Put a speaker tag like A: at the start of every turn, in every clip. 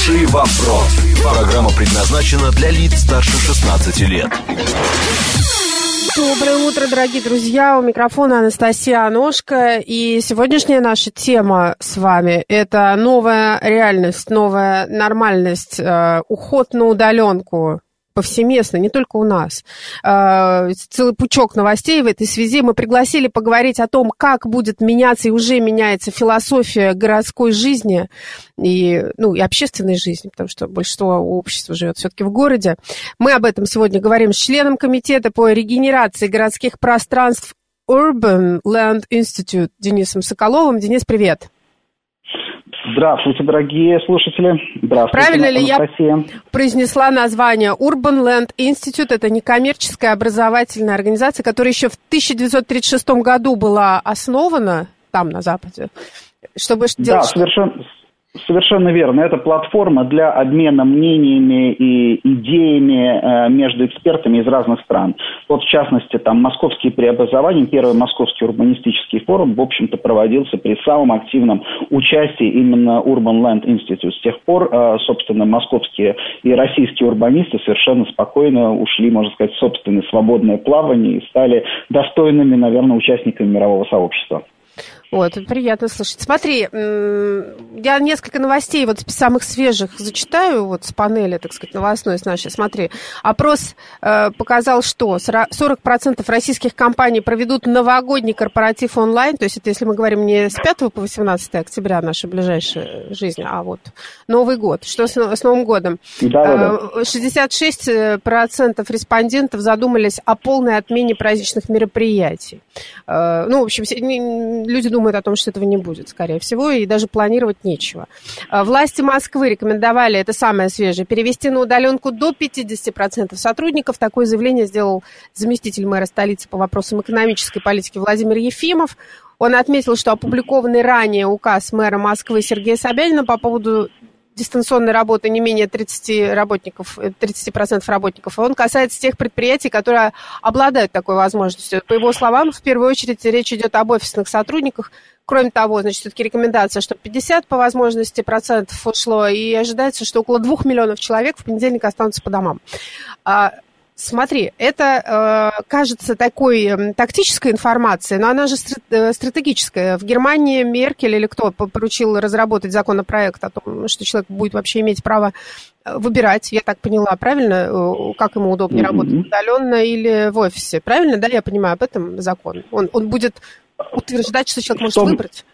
A: Хороший вопрос. Программа предназначена для лиц старше 16 лет.
B: Доброе утро, дорогие друзья. У микрофона Анастасия Аношка. И сегодняшняя наша тема с вами – это новая реальность, новая нормальность, э, уход на удаленку повсеместно, не только у нас. А, целый пучок новостей в этой связи. Мы пригласили поговорить о том, как будет меняться и уже меняется философия городской жизни и, ну, и общественной жизни, потому что большинство общества живет все-таки в городе. Мы об этом сегодня говорим с членом комитета по регенерации городских пространств Urban Land Institute Денисом Соколовым. Денис, привет.
C: Здравствуйте, дорогие слушатели. Здравствуйте,
B: Правильно ли я произнесла название Urban Land Institute? Это некоммерческая образовательная организация, которая еще в 1936 году была основана там, на Западе. Чтобы
C: да, делать совершенно, Совершенно верно. Это платформа для обмена мнениями и идеями э, между экспертами из разных стран. Вот, в частности, там московские преобразования, первый московский урбанистический форум, в общем-то, проводился при самом активном участии именно Urban Land Institute. С тех пор, э, собственно, московские и российские урбанисты совершенно спокойно ушли, можно сказать, в собственное свободное плавание и стали достойными, наверное, участниками мирового сообщества.
B: Вот, приятно слышать. Смотри, я несколько новостей, вот самых свежих зачитаю, вот с панели, так сказать, новостной с нашей. Смотри, опрос э, показал, что 40% российских компаний проведут новогодний корпоратив онлайн, то есть это если мы говорим не с 5 по 18 октября наша ближайшая жизнь, а вот Новый год. Что с, с Новым годом? Да, да, 66% э, респондентов задумались о полной отмене праздничных мероприятий. Э, ну, в общем, люди думают, думают о том, что этого не будет, скорее всего, и даже планировать нечего. А, власти Москвы рекомендовали, это самое свежее, перевести на удаленку до 50% сотрудников. Такое заявление сделал заместитель мэра столицы по вопросам экономической политики Владимир Ефимов. Он отметил, что опубликованный ранее указ мэра Москвы Сергея Собянина по поводу дистанционной работы не менее 30 работников, 30% работников, и он касается тех предприятий, которые обладают такой возможностью. По его словам, в первую очередь речь идет об офисных сотрудниках. Кроме того, значит, все-таки рекомендация, что 50 по возможности процентов ушло, и ожидается, что около 2 миллионов человек в понедельник останутся по домам. Смотри, это э, кажется такой э, тактической информацией, но она же э, стратегическая. В Германии Меркель или кто поручил разработать законопроект о том, что человек будет вообще иметь право э, выбирать, я так поняла, правильно, э, как ему удобнее mm-hmm. работать, удаленно или в офисе, правильно, да, я понимаю, об этом закон. Он, он будет утверждать, что человек может выбрать.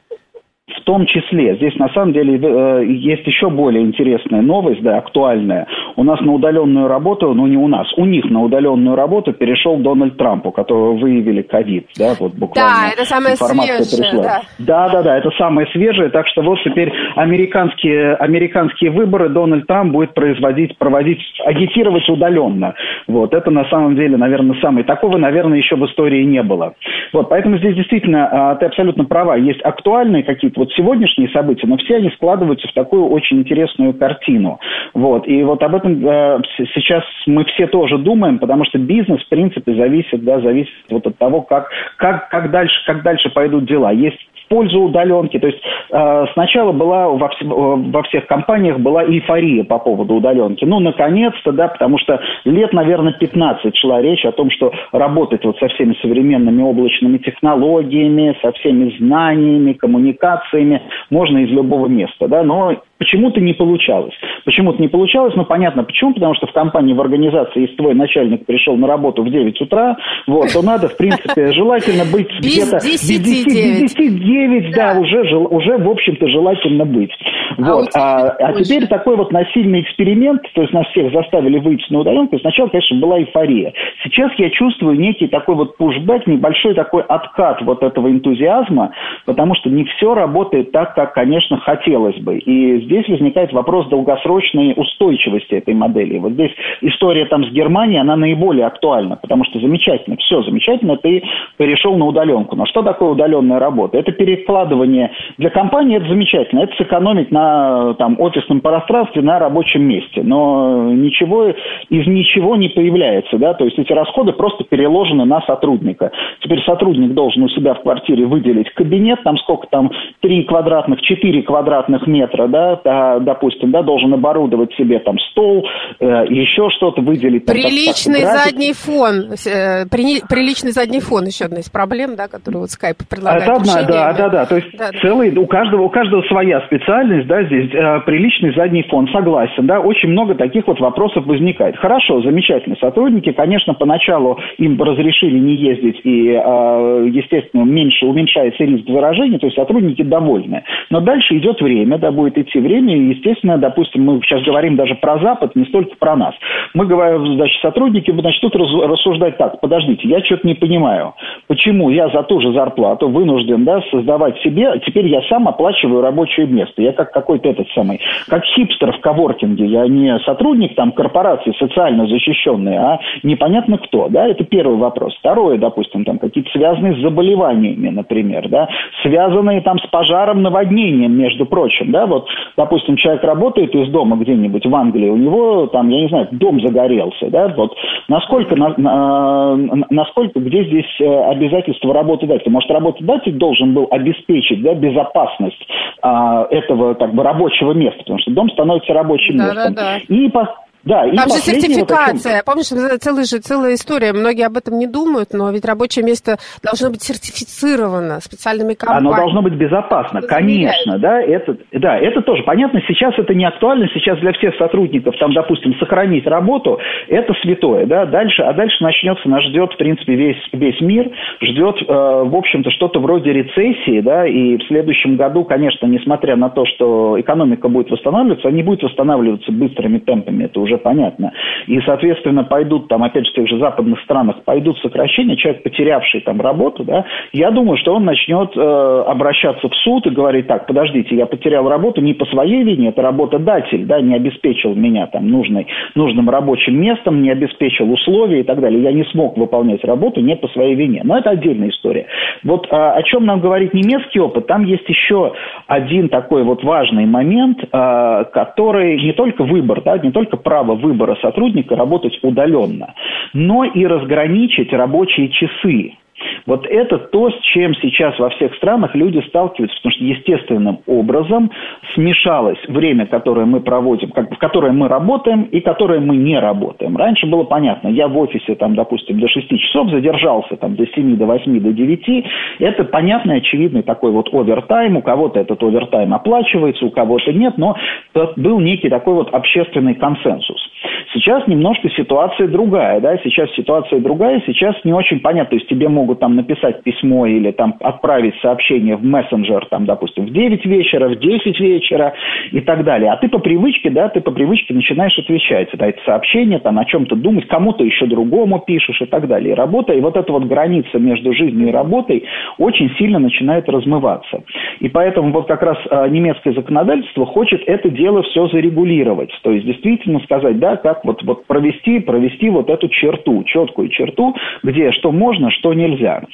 C: В том числе, здесь на самом деле э, есть еще более интересная новость, да, актуальная. У нас на удаленную работу, ну не у нас, у них на удаленную работу перешел Дональд Трамп, у которого выявили ковид, да, вот буквально.
B: Да, это самое свежее,
C: пришла. да. Да, да, да, это самое свежее, так что вот теперь американские, американские выборы Дональд Трамп будет производить, проводить, агитировать удаленно. Вот, это на самом деле, наверное, самый, такого, наверное, еще в истории не было. Вот, поэтому здесь действительно, а, ты абсолютно права, есть актуальные какие-то вот сегодняшние события, но все они складываются в такую очень интересную картину. Вот. И вот об этом э, сейчас мы все тоже думаем, потому что бизнес, в принципе, зависит, да, зависит вот от того, как, как, как, дальше, как дальше пойдут дела. Есть в пользу удаленки. То есть э, сначала была во, вс- во всех компаниях была эйфория по поводу удаленки. Ну, наконец-то, да, потому что лет, наверное, 15 шла речь о том, что работать вот со всеми современными облачными технологиями, со всеми знаниями, коммуникациями можно из любого места, да, но почему-то не получалось. Почему-то не получалось, ну, понятно, почему, потому что в компании, в организации, если твой начальник пришел на работу в 9 утра, вот, то надо, в принципе, желательно быть где-то... Без 10, 10, 9, да, уже, в общем-то, желательно быть. А вот. А, а теперь такой вот насильный эксперимент, то есть нас всех заставили выйти на удаленку, сначала, конечно, была эйфория. Сейчас я чувствую некий такой вот пушбэк, небольшой такой откат вот этого энтузиазма, потому что не все работает так, как, конечно, хотелось бы. И здесь возникает вопрос долгосрочной устойчивости этой модели. Вот здесь история там с Германией, она наиболее актуальна, потому что замечательно, все замечательно, ты перешел на удаленку. Но что такое удаленная работа? Это перекладывание для компании это замечательно, это сэкономить на там, офисном пространстве, на рабочем месте, но ничего из ничего не появляется, да, то есть эти расходы просто переложены на сотрудника. Теперь сотрудник должен у себя в квартире выделить кабинет, там сколько там, 3 квадратных, 4 квадратных метра, да, да, да, допустим, да, должен оборудовать себе там стол, э, еще что-то выделить.
B: Там, приличный так, задний фон, э, при, приличный задний фон еще одна из проблем, да, которую вот Skype предлагает.
C: Это одна, да, да, да, то есть да, целый, у каждого, у каждого своя специальность, да, здесь э, приличный задний фон, согласен, да, очень много таких вот вопросов возникает. Хорошо, замечательно, сотрудники, конечно, поначалу им разрешили не ездить и, э, естественно, меньше уменьшается риск заражения, то есть сотрудники довольны. Но дальше идет время, да, будет идти и, естественно, допустим, мы сейчас говорим даже про Запад, не столько про нас. Мы говорим, значит, сотрудники начнут рассуждать так, подождите, я что-то не понимаю, почему я за ту же зарплату вынужден, да, создавать себе, теперь я сам оплачиваю рабочее место, я как какой-то этот самый, как хипстер в коворкинге, я не сотрудник там корпорации социально защищенный, а непонятно кто, да, это первый вопрос. Второе, допустим, там какие-то связанные с заболеваниями, например, да, связанные там с пожаром, наводнением, между прочим, да, вот, допустим, человек работает из дома где-нибудь в Англии, у него там, я не знаю, дом загорелся, да, вот, насколько, на, на, насколько, где здесь э, обязательство работодателя? Может, работодатель должен был обеспечить, да, безопасность а, этого, как бы, рабочего места, потому что дом становится рабочим да, местом. Да, да. И по,
B: да, и Там же сертификация. Вот Помнишь, целая же целая история. Многие об этом не думают, но ведь рабочее место должно быть сертифицировано специальными компаниями.
C: Оно должно быть безопасно, конечно, да. Это, да, это тоже понятно. Сейчас это не актуально. Сейчас для всех сотрудников, там, допустим, сохранить работу, это святое, да. Дальше, а дальше начнется, нас ждет, в принципе, весь, весь мир. Ждет, э, в общем-то, что-то вроде рецессии, да. И в следующем году, конечно, несмотря на то, что экономика будет восстанавливаться, она не будет восстанавливаться быстрыми темпами. Это уже уже понятно. И, соответственно, пойдут там, опять же, в тех же западных странах, пойдут сокращения, человек, потерявший там работу, да, я думаю, что он начнет э, обращаться в суд и говорить, так, подождите, я потерял работу не по своей вине, это работодатель, да, не обеспечил меня там нужной, нужным рабочим местом, не обеспечил условия и так далее. Я не смог выполнять работу не по своей вине. Но это отдельная история. Вот а, о чем нам говорит немецкий опыт, там есть еще один такой вот важный момент, а, который не только выбор, да, не только право право выбора сотрудника работать удаленно, но и разграничить рабочие часы вот это то, с чем сейчас во всех странах люди сталкиваются, потому что естественным образом смешалось время, которое мы проводим, как, в которое мы работаем и которое мы не работаем. Раньше было понятно, я в офисе, там, допустим, до 6 часов задержался там, до 7, до 8, до 9. Это понятный, очевидный такой вот овертайм. У кого-то этот овертайм оплачивается, у кого-то нет, но был некий такой вот общественный консенсус. Сейчас немножко ситуация другая, да, сейчас ситуация другая, сейчас не очень понятно, то есть тебе могут там написать письмо или там отправить сообщение в мессенджер, там, допустим, в 9 вечера, в 10 вечера и так далее. А ты по привычке, да, ты по привычке начинаешь отвечать на эти сообщения, там, о чем-то думать, кому-то еще другому пишешь и так далее. И работа, и вот эта вот граница между жизнью и работой очень сильно начинает размываться. И поэтому вот как раз э, немецкое законодательство хочет это дело все зарегулировать. То есть действительно сказать, да, как вот, вот провести, провести вот эту черту, четкую черту, где что можно, что нельзя.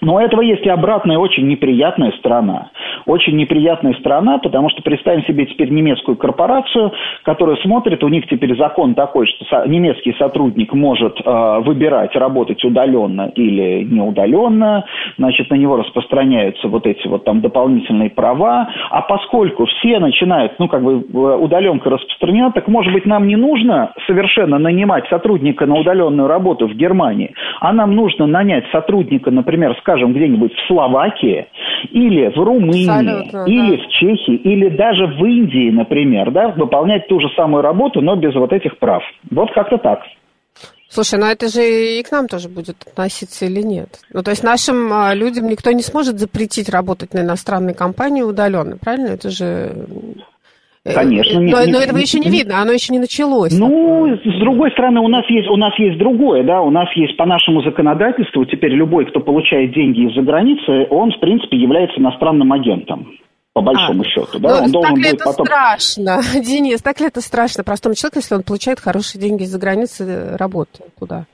C: Но у этого есть и обратная очень неприятная сторона. Очень неприятная сторона, потому что представим себе теперь немецкую корпорацию, которая смотрит, у них теперь закон такой, что немецкий сотрудник может э, выбирать, работать удаленно или не удаленно, значит, на него распространяются вот эти вот там дополнительные права, а поскольку все начинают, ну, как бы удаленка распространена, так, может быть, нам не нужно совершенно нанимать сотрудника на удаленную работу в Германии, а нам нужно нанять сотрудника, например, с скажем, где-нибудь в Словакии или в Румынии, Абсолютно, или да. в Чехии, или даже в Индии, например, да, выполнять ту же самую работу, но без вот этих прав. Вот как-то так.
B: Слушай, ну это же и к нам тоже будет относиться или нет? Ну, то есть нашим а, людям никто не сможет запретить работать на иностранной компании удаленно, правильно? Это же
C: Э, Конечно.
B: Но, не, но этого еще не видно, оно еще не началось.
C: Ну, с другой стороны, у нас есть у нас есть другое, да, у нас есть по нашему законодательству теперь любой, кто получает деньги из-за границы, он в принципе является иностранным агентом по большому а, счету, да,
B: ну, он должен так ли это потом... страшно, Денис, так ли это страшно простому человеку, если он получает хорошие деньги из-за границы, работы куда?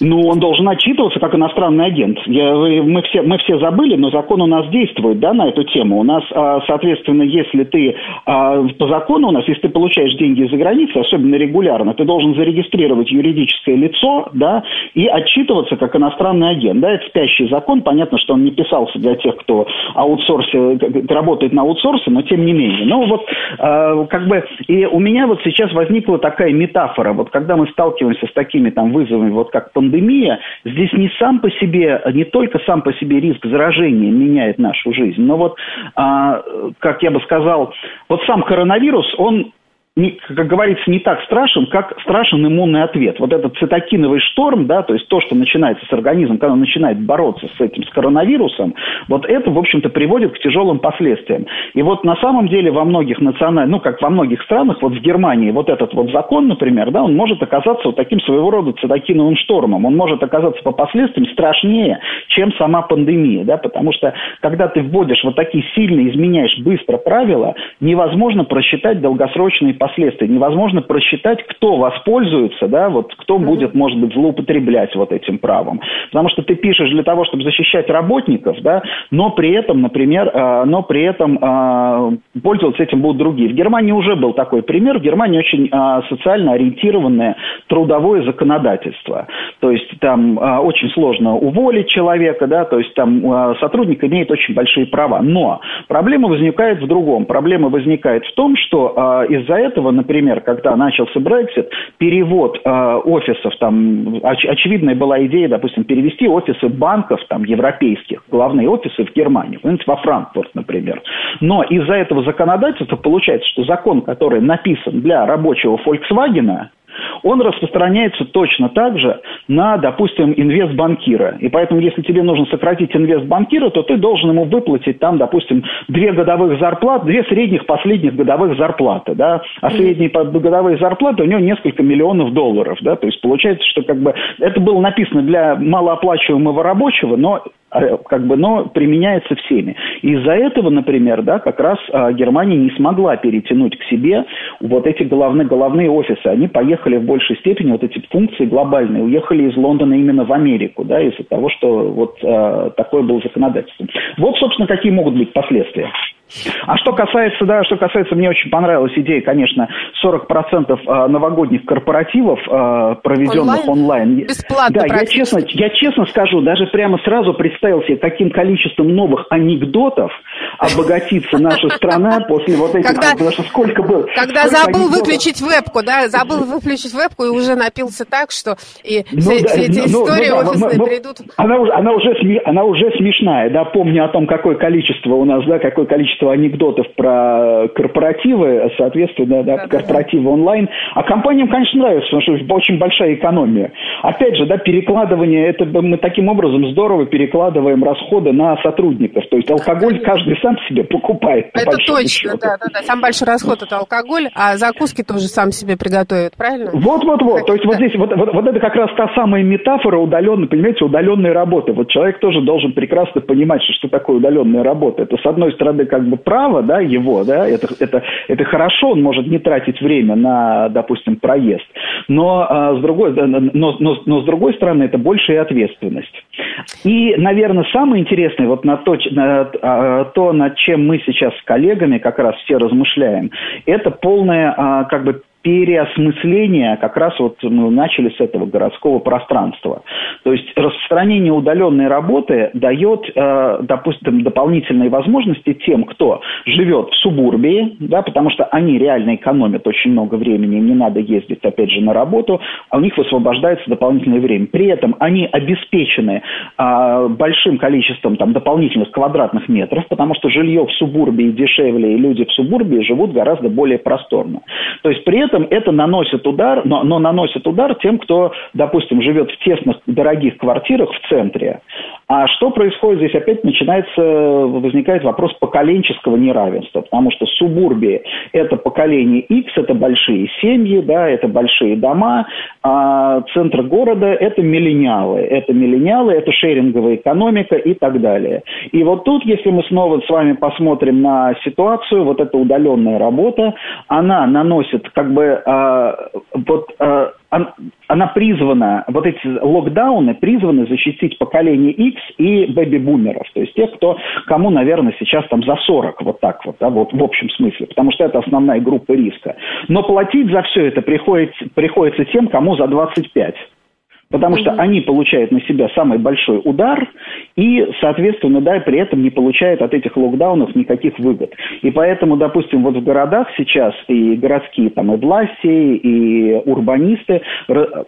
C: Ну, он должен отчитываться как иностранный агент. Я, мы, все, мы все забыли, но закон у нас действует да, на эту тему. У нас, а, соответственно, если ты а, по закону у нас, если ты получаешь деньги из-за границы, особенно регулярно, ты должен зарегистрировать юридическое лицо да, и отчитываться как иностранный агент. Да, это спящий закон. Понятно, что он не писался для тех, кто аутсорсе, работает на аутсорсе, но тем не менее. Ну, вот а, как бы и у меня вот сейчас возникла такая метафора. Вот когда мы сталкиваемся с такими там вызовами, вот как пандемия, здесь не сам по себе, не только сам по себе риск заражения меняет нашу жизнь, но вот, а, как я бы сказал, вот сам коронавирус, он как говорится, не так страшен, как страшен иммунный ответ. Вот этот цитокиновый шторм, да, то есть то, что начинается с организмом, когда он начинает бороться с этим, с коронавирусом, вот это, в общем-то, приводит к тяжелым последствиям. И вот на самом деле во многих национальных, ну, как во многих странах, вот в Германии вот этот вот закон, например, да, он может оказаться вот таким своего рода цитокиновым штормом. Он может оказаться по последствиям страшнее, чем сама пандемия, да, потому что когда ты вводишь вот такие сильно изменяешь быстро правила, невозможно просчитать долгосрочные последствия. Невозможно просчитать, кто воспользуется, да, вот кто будет, может быть, злоупотреблять вот этим правом. Потому что ты пишешь для того, чтобы защищать работников, да, но при этом, например, э, но при этом э, пользоваться этим будут другие. В Германии уже был такой пример. В Германии очень э, социально ориентированное трудовое законодательство. То есть там э, очень сложно уволить человека, да, то есть там э, сотрудник имеет очень большие права. Но проблема возникает в другом. Проблема возникает в том, что э, из-за этого этого, например, когда начался Brexit, перевод э, офисов, там, оч- очевидная была идея, допустим, перевести офисы банков, там, европейских, главные офисы в Германию, во Франкфурт, например. Но из-за этого законодательства получается, что закон, который написан для рабочего Volkswagen, он распространяется точно так же на, допустим, инвестбанкира. И поэтому, если тебе нужно сократить инвестбанкира, то ты должен ему выплатить там, допустим, две годовых зарплаты, две средних последних годовых зарплаты, да, а средние годовые зарплаты у него несколько миллионов долларов, да, то есть получается, что как бы это было написано для малооплачиваемого рабочего, но как бы, но применяется всеми. Из-за этого, например, да, как раз а, Германия не смогла перетянуть к себе вот эти головные, головные офисы. Они поехали в большей степени, вот эти функции глобальные, уехали из Лондона именно в Америку, да, из-за того, что вот а, такое было законодательство. Вот, собственно, какие могут быть последствия. А что касается, да, что касается, мне очень понравилась идея, конечно, 40% а, новогодних корпоративов, а, проведенных онлайн. онлайн.
B: Бесплатно
C: Да, я честно, я честно скажу, даже прямо сразу представил себе, каким количеством новых анекдотов обогатится наша страна после вот этих,
B: когда,
C: потому что сколько было.
B: Когда забыл выключить вебку, да, забыл выключить вебку и уже напился так, что и ну, все, да, все эти ну, истории ну, да, офисные придут.
C: Она, она, уже, она уже смешная, да, помню о том, какое количество у нас, да, какое количество количество анекдотов про корпоративы, соответственно, да, да, корпоративы да. онлайн. А компаниям, конечно, нравится, потому что очень большая экономия. Опять же, да, перекладывание, это мы таким образом здорово перекладываем расходы на сотрудников. То есть алкоголь каждый сам себе покупает.
B: Это точно, счету. да, да, да. Самый большой расход это алкоголь, а закуски тоже сам себе приготовят, правильно?
C: Вот, вот, вот. То есть да. вот здесь, вот, вот, вот это как раз та самая метафора удаленной, понимаете, удаленной работы. Вот человек тоже должен прекрасно понимать, что, что такое удаленная работа. Это, с одной стороны, как бы бы право, да, его, да, это, это, это хорошо, он может не тратить время на, допустим, проезд, но, а, с, другой, но, но, но с другой стороны это большая ответственность. И, наверное, самое интересное, вот на то, на, а, то, над чем мы сейчас с коллегами как раз все размышляем, это полное, а, как бы, переосмысление как раз вот мы начали с этого городского пространства. То есть распространение удаленной работы дает, э, допустим, дополнительные возможности тем, кто живет в субурбии, да, потому что они реально экономят очень много времени, им не надо ездить, опять же, на работу, а у них высвобождается дополнительное время. При этом они обеспечены э, большим количеством там, дополнительных квадратных метров, потому что жилье в субурбии дешевле, и люди в субурбии живут гораздо более просторно. То есть при этом этом это наносит удар, но, но наносит удар тем, кто, допустим, живет в тесных, дорогих квартирах в центре. А что происходит здесь? Опять начинается, возникает вопрос поколенческого неравенства, потому что субурбии – это поколение X, это большие семьи, да, это большие дома, а центр города – это миллениалы. Это миллениалы, это шеринговая экономика и так далее. И вот тут, если мы снова с вами посмотрим на ситуацию, вот эта удаленная работа, она наносит как бы бы э, вот э, она призвана, вот эти локдауны призваны защитить поколение X и бэби-бумеров, то есть тех, кто, кому, наверное, сейчас там за 40, вот так вот, да, вот в общем смысле, потому что это основная группа риска. Но платить за все это приходится, приходится тем, кому за 25 потому что они получают на себя самый большой удар и, соответственно, да, при этом не получают от этих локдаунов никаких выгод. И поэтому, допустим, вот в городах сейчас и городские там и власти, и урбанисты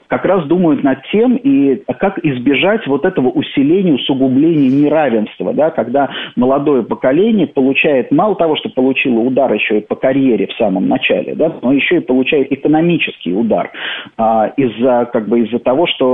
C: как раз думают над тем, и как избежать вот этого усиления, усугубления неравенства, да, когда молодое поколение получает мало того, что получило удар еще и по карьере в самом начале, да, но еще и получает экономический удар а, из-за как бы из-за того, что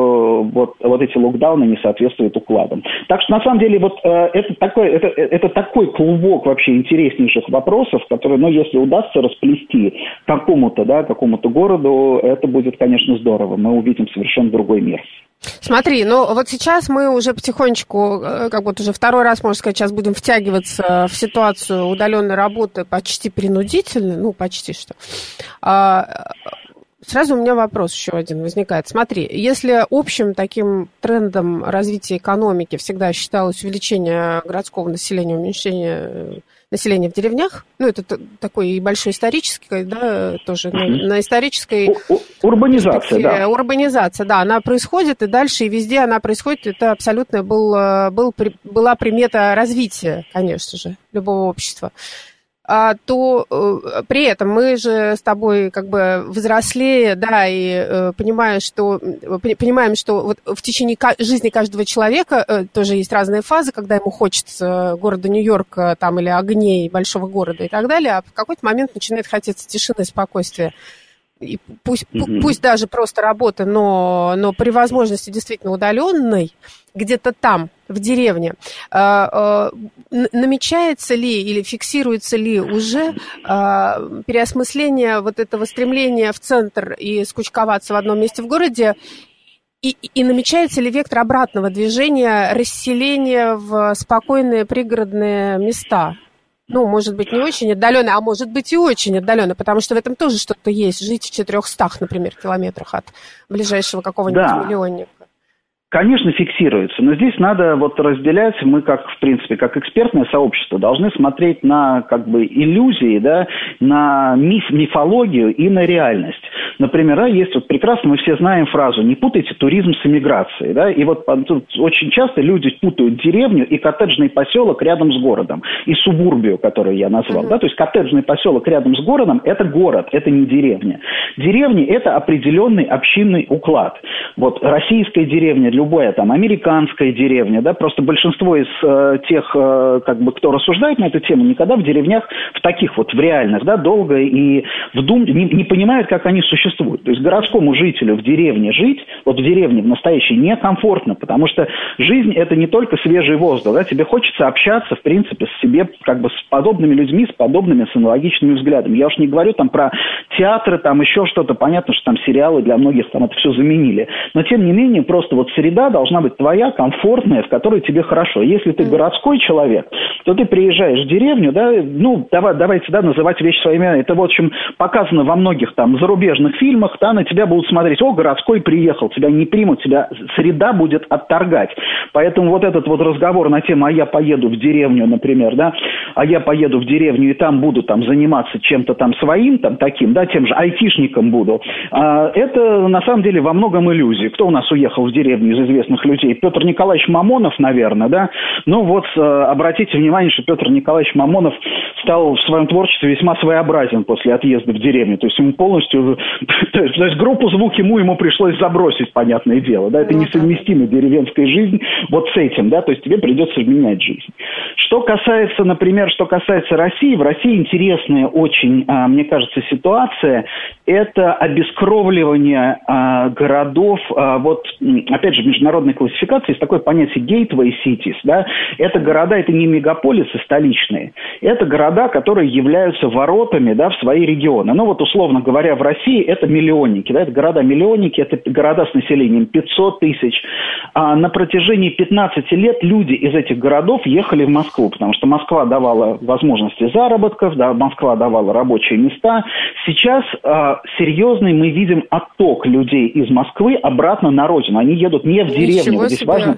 C: вот, вот эти локдауны не соответствуют укладам. Так что, на самом деле, вот э, это, такой, это, это такой клубок вообще интереснейших вопросов, которые, ну, если удастся расплести какому-то, да, какому-то городу, это будет, конечно, здорово. Мы увидим совершенно другой мир.
B: Смотри, ну вот сейчас мы уже потихонечку, э, как вот уже второй раз, можно сказать, сейчас будем втягиваться в ситуацию удаленной работы почти принудительно, ну почти что. Сразу у меня вопрос еще один возникает. Смотри, если общим таким трендом развития экономики всегда считалось увеличение городского населения, уменьшение э, населения в деревнях, ну, это такой большой исторический, да, тоже на, на исторической...
C: Урбанизация, да.
B: Урбанизация, да, она происходит, и дальше, и везде она происходит. Это абсолютно был, э, был, была примета развития, конечно же, любого общества. А, то э, при этом мы же с тобой как бы взрослее, да, и э, понимаем, что, понимаем, что вот в течение жизни каждого человека э, тоже есть разные фазы, когда ему хочется города Нью-Йорка там или огней большого города и так далее, а в какой-то момент начинает хотеться тишины и спокойствия и пусть, mm-hmm. пусть даже просто работы, но, но при возможности действительно удаленной, где-то там, в деревне, э, э, намечается ли или фиксируется ли уже э, переосмысление вот этого стремления в центр и скучковаться в одном месте в городе, и, и намечается ли вектор обратного движения, расселения в спокойные пригородные места? Ну, может быть, не очень отдаленно, а может быть и очень отдаленно, потому что в этом тоже что-то есть. Жить в 400, например, километрах от ближайшего какого-нибудь да. миллионника.
C: Конечно, фиксируется, но здесь надо вот разделять, мы как, в принципе, как экспертное сообщество должны смотреть на как бы иллюзии, да, на миф, мифологию и на реальность. Например, да, есть вот прекрасно, мы все знаем фразу «не путайте туризм с эмиграцией», да, и вот тут очень часто люди путают деревню и коттеджный поселок рядом с городом, и субурбию, которую я назвал, mm-hmm. да, то есть коттеджный поселок рядом с городом – это город, это не деревня. Деревня – это определенный общинный уклад. Вот российская деревня любая там американская деревня, да, просто большинство из э, тех, э, как бы, кто рассуждает на эту тему, никогда в деревнях, в таких вот, в реальных, да, долго и вдум, не, не понимают, как они существуют. То есть городскому жителю в деревне жить, вот в деревне в настоящей, некомфортно, потому что жизнь это не только свежий воздух, да, тебе хочется общаться, в принципе, с себе, как бы, с подобными людьми, с подобными, с аналогичными взглядами. Я уж не говорю там про театры, там еще что-то, понятно, что там сериалы для многих там это все заменили, но тем не менее, просто вот среда среда должна быть твоя, комфортная, в которой тебе хорошо. Если ты городской человек, то ты приезжаешь в деревню, да, ну, давай, давайте, да, называть вещи своими. Это, в общем, показано во многих там зарубежных фильмах, да, на тебя будут смотреть, о, городской приехал, тебя не примут, тебя среда будет отторгать. Поэтому вот этот вот разговор на тему, а я поеду в деревню, например, да, а я поеду в деревню и там буду там заниматься чем-то там своим, там таким, да, тем же айтишником буду, а, это на самом деле во многом иллюзии. Кто у нас уехал в деревню из известных людей. Петр Николаевич Мамонов, наверное, да. Ну вот, э, обратите внимание, что Петр Николаевич Мамонов стал в своем творчестве весьма своеобразен после отъезда в деревню. То есть ему полностью... То есть группу «Звук ему» ему пришлось забросить, понятное дело. Да, это ну несовместимо деревенская жизнь вот с этим, да, то есть тебе придется менять жизнь. Что касается, например, что касается России, в России интересная очень, а, мне кажется, ситуация. Это обескровливание а, городов. А, вот, опять же, международной классификации есть такое понятие gateway cities, да, это города, это не мегаполисы столичные, это города, которые являются воротами, да, в свои регионы. Ну, вот, условно говоря, в России это миллионники, да, это города-миллионники, это города с населением 500 тысяч. А на протяжении 15 лет люди из этих городов ехали в Москву, потому что Москва давала возможности заработков, да, Москва давала рабочие места. Сейчас э, серьезный мы видим отток людей из Москвы обратно на родину. Они едут не в деревню. Вот здесь важно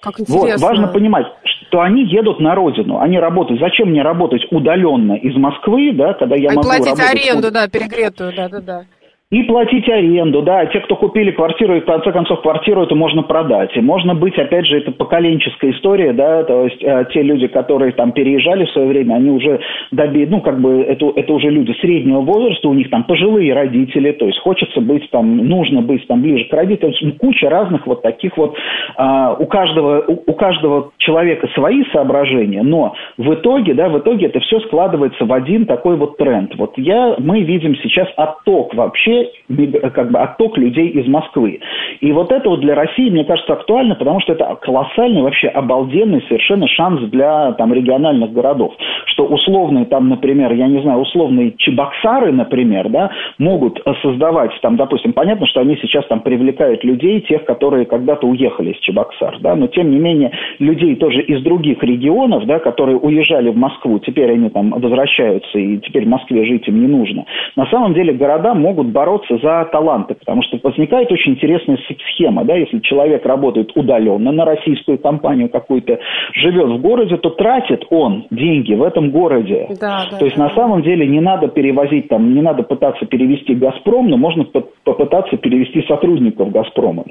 C: как интересно. Вот, важно понимать, что они едут на родину, они работают. Зачем мне работать удаленно из Москвы, да, когда я
B: а
C: могу
B: платить
C: работать...
B: аренду, да, перегретую, да, да, да.
C: И платить аренду, да, те, кто купили квартиру, и в конце концов квартиру эту можно продать. И можно быть, опять же, это поколенческая история, да, то есть э, те люди, которые там переезжали в свое время, они уже доби, ну, как бы, это, это уже люди среднего возраста, у них там пожилые родители, то есть хочется быть там, нужно быть там ближе к родителям, куча разных вот таких вот, э, у каждого, у, у каждого человека свои соображения, но в итоге, да, в итоге это все складывается в один такой вот тренд. Вот я, мы видим сейчас отток вообще как бы отток людей из Москвы. И вот это вот для России, мне кажется, актуально, потому что это колоссальный, вообще обалденный совершенно шанс для там региональных городов. Что условные там, например, я не знаю, условные Чебоксары, например, да, могут создавать там, допустим, понятно, что они сейчас там привлекают людей, тех, которые когда-то уехали из Чебоксар, да, но тем не менее людей тоже из других регионов, да, которые уезжали в Москву, теперь они там возвращаются, и теперь в Москве жить им не нужно. На самом деле города могут бороться бороться за таланты, потому что возникает очень интересная схема, да, если человек работает удаленно на российскую компанию какую-то, живет в городе, то тратит он деньги в этом городе. Да, да, то есть да. на самом деле не надо перевозить там, не надо пытаться перевести Газпром, но можно попытаться перевести сотрудников Газпрома.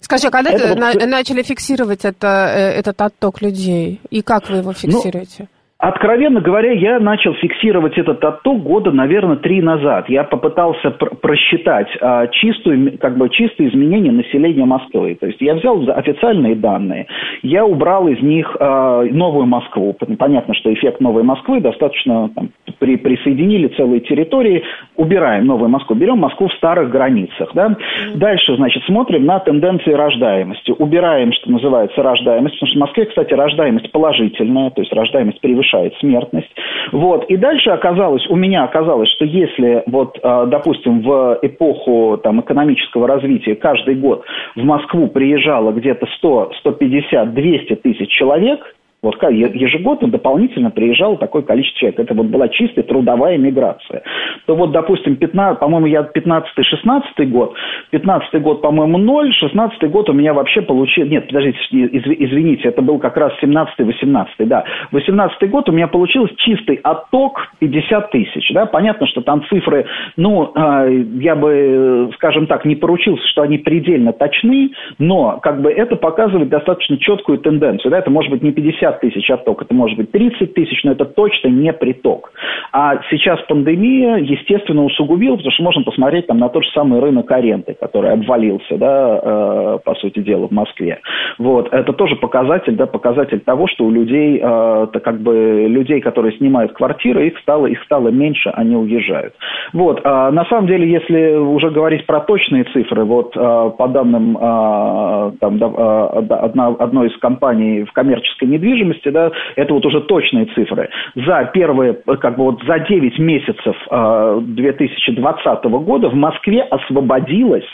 B: Скажи, а когда это вот... начали фиксировать это, э, этот отток людей? И как вы его ну, фиксируете? Ну,
C: Откровенно говоря, я начал фиксировать этот отток года, наверное, три назад. Я попытался пр- просчитать а, чистую, как бы чистые изменения населения Москвы. То есть я взял официальные данные, я убрал из них а, новую Москву. Понятно, что эффект новой Москвы достаточно там, при, присоединили целые территории, убираем новую Москву, берем Москву в старых границах. Да? Дальше, значит, смотрим на тенденции рождаемости. Убираем, что называется, рождаемость, потому что в Москве, кстати, рождаемость положительная, то есть рождаемость превышает смертность. Вот. И дальше оказалось, у меня оказалось, что если, вот, а, допустим, в эпоху там, экономического развития каждый год в Москву приезжало где-то 100, 150, 200 тысяч человек – вот ежегодно дополнительно приезжало такое количество человек. Это вот была чистая трудовая миграция. То вот, допустим, 15, по-моему, я 15-16 год, 15 год, по-моему, 0, 16 год у меня вообще получил... Нет, подождите, извините, это был как раз 17-18, да. 18 год у меня получился чистый отток 50 тысяч, да. Понятно, что там цифры, ну, а, я бы, скажем так, не поручился, что они предельно точны, но как бы это показывает достаточно четкую тенденцию, да. Это может быть не 50 50 тысяч отток, это может быть 30 тысяч, но это точно не приток. А сейчас пандемия, естественно, усугубила, потому что можно посмотреть там на тот же самый рынок аренды, который обвалился, да, э, по сути дела, в Москве. Вот, это тоже показатель, да, показатель того, что у людей, э, как бы людей, которые снимают квартиры, их стало, их стало меньше, они уезжают. Вот, а на самом деле, если уже говорить про точные цифры, вот э, по данным э, там, да, э, одна, одной из компаний в коммерческой недвижимости, недвижимости, да, это вот уже точные цифры. За первые, как бы вот за 9 месяцев 2020 а, года в Москве освободилось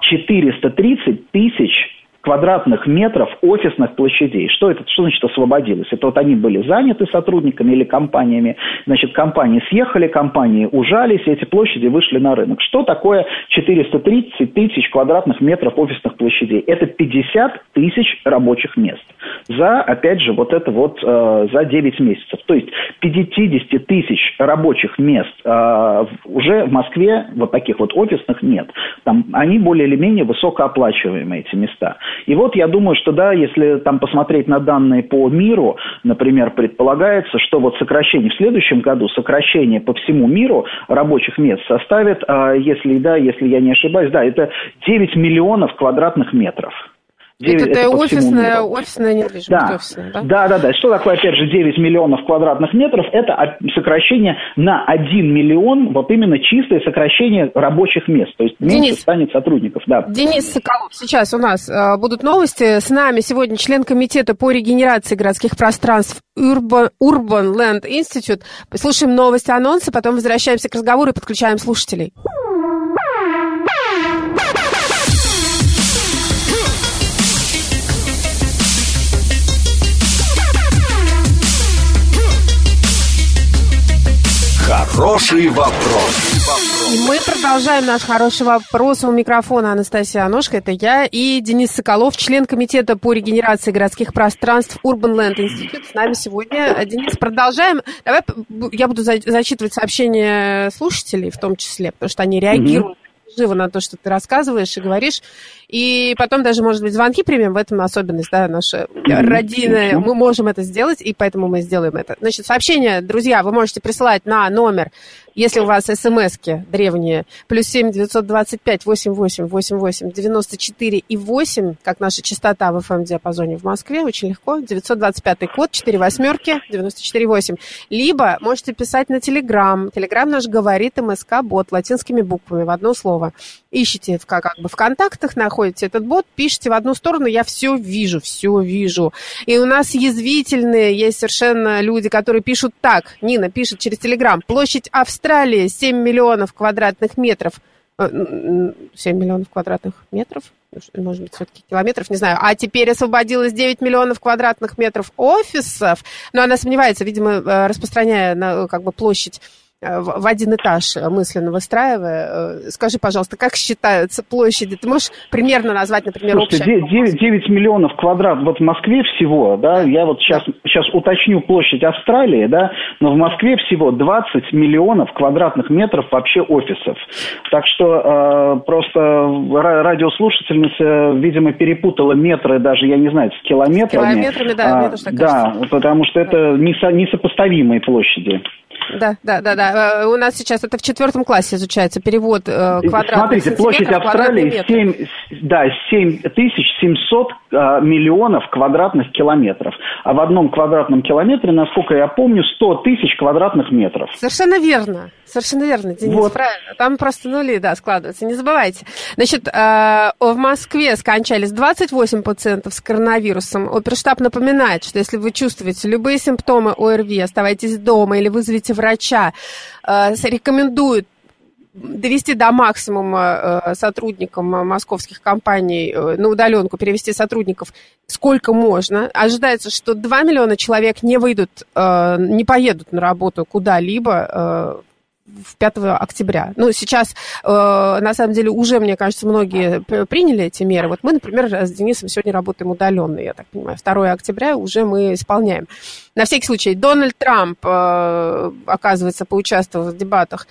C: 430 а, тысяч квадратных метров офисных площадей. Что это? Что значит освободилось? Это вот они были заняты сотрудниками или компаниями. Значит, компании съехали, компании ужались, и эти площади вышли на рынок. Что такое 430 тысяч квадратных метров офисных площадей? Это 50 тысяч рабочих мест. За, опять же, вот это вот э, за 9 месяцев. То есть 50 тысяч рабочих мест э, уже в Москве вот таких вот офисных нет. Там они более или менее высокооплачиваемые, эти места. И вот я думаю, что да, если там посмотреть на данные по миру, например, предполагается, что вот сокращение в следующем году, сокращение по всему миру рабочих мест составит, а, если да, если я не ошибаюсь, да, это 9 миллионов квадратных метров.
B: 9, это, это офисная, офисная недвижимость. Да. Офисная, да?
C: да, да, да. Что такое, опять же, 9 миллионов квадратных метров? Это сокращение на 1 миллион, вот именно чистое сокращение рабочих мест. То есть меньше Денис, станет сотрудников. Да.
B: Денис Соколов, сейчас у нас э, будут новости. С нами сегодня член комитета по регенерации городских пространств Urban, Urban Land Institute. Слушаем новости, анонсы, потом возвращаемся к разговору и подключаем слушателей.
A: Хороший вопрос.
B: И мы продолжаем наш хороший вопрос. У микрофона Анастасия Аношка, это я, и Денис Соколов, член комитета по регенерации городских пространств Urban Land Institute. С нами сегодня. Денис, продолжаем. Давай я буду зачитывать сообщения слушателей в том числе, потому что они реагируют живо на то, что ты рассказываешь и говоришь. И потом даже, может быть, звонки примем, в этом особенность, да, наша родина. Мы можем это сделать, и поэтому мы сделаем это. Значит, сообщение, друзья, вы можете присылать на номер если у вас смски древние, плюс 7 925 88 88 94 и 8, как наша частота в FM-диапазоне в Москве, очень легко, 925 код, 4 восьмерки, 94 8. Либо можете писать на Телеграм. Телеграм наш говорит МСК-бот латинскими буквами в одно слово. Ищите в, как бы в контактах, находите этот бот, пишите в одну сторону, я все вижу, все вижу. И у нас язвительные есть совершенно люди, которые пишут так. Нина пишет через Телеграм. Площадь Австралии Австралии 7 миллионов квадратных метров. 7 э, миллионов квадратных метров, может быть, все-таки километров, не знаю. А теперь освободилось 9 миллионов квадратных метров офисов. Но она сомневается, видимо, э, распространяя на, как бы, площадь Э, в один этаж мысленно выстраивая. Э, скажи, пожалуйста, как считаются площади? Ты можешь примерно назвать, например,
C: Слушайте, общее? 9, 9 миллионов квадрат вот в Москве всего, да, я вот сейчас, сейчас уточню площадь Австралии, да, но в Москве всего 20 миллионов квадратных метров вообще офисов. Так что э, просто радиослушательница, видимо, перепутала метры даже, я не знаю, с километрами. С километрами, да, а, мне тоже так Да, потому что это несопоставимые площади.
B: Да, да, да, да. Э, у нас сейчас это в четвертом классе изучается перевод э, квадратных
C: Смотрите, площадь Австралии 7, да, 7700 э, миллионов квадратных километров. А в одном квадратном километре, насколько я помню, 100 тысяч квадратных метров.
B: Совершенно верно. Совершенно верно, Денис, вот. правильно. Там просто нули, да, складываются, не забывайте. Значит, э, в Москве скончались 28 пациентов с коронавирусом. Оперштаб напоминает, что если вы чувствуете любые симптомы ОРВИ, оставайтесь дома или вызовите врача. Э, рекомендуют довести до максимума э, сотрудникам московских компаний на удаленку, перевести сотрудников сколько можно. Ожидается, что 2 миллиона человек не выйдут, не поедут на работу куда-либо в 5 октября. Ну, сейчас, э, на самом деле, уже, мне кажется, многие приняли эти меры. Вот мы, например, с Денисом сегодня работаем удаленно, я так понимаю. 2 октября уже мы исполняем. На всякий случай, Дональд Трамп, э, оказывается, поучаствовал в дебатах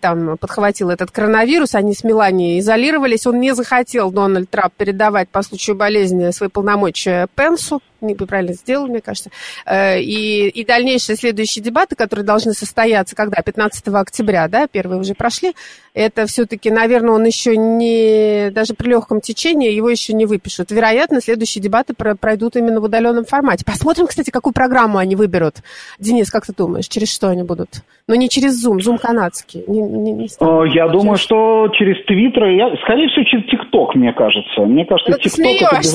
B: там подхватил этот коронавирус, они с Меланией изолировались. Он не захотел, Дональд Трамп, передавать по случаю болезни свои полномочия Пенсу, не правильно сделал, мне кажется. Э, и, и дальнейшие следующие дебаты, которые должны состояться, когда? 15 октября, да, первые уже прошли, это все-таки, наверное, он еще не, даже при легком течении его еще не выпишут. Вероятно, следующие дебаты пройдут именно в удаленном формате. Посмотрим, кстати, какую программу они выберут. Денис, как ты думаешь, через что они будут? Но не через Zoom, Zoom канадский. Не, не, не
C: я через... думаю, что через Твиттер, я, скорее всего, через ТикТок, мне кажется. Мне кажется, ну, ТикТок это, без...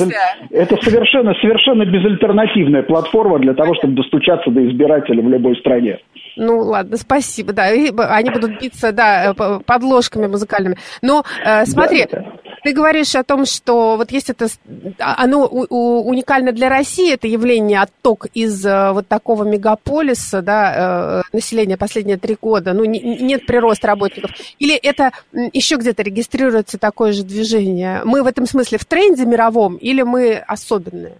C: это совершенно, совершенно безальтернативная платформа для того, чтобы достучаться до избирателя в любой стране.
B: Ну, ладно, спасибо, да. И они будут биться, да, э, подложками музыкальными. Но э, смотри, да, да. ты говоришь о том, что вот есть это, а, оно у, у, уникально для России, это явление, отток из э, вот такого мегаполиса, да, э, населения последние три года, ну, не, нет прироста работников. Или это еще где-то регистрируется такое же движение? Мы в этом смысле в тренде мировом или мы особенные?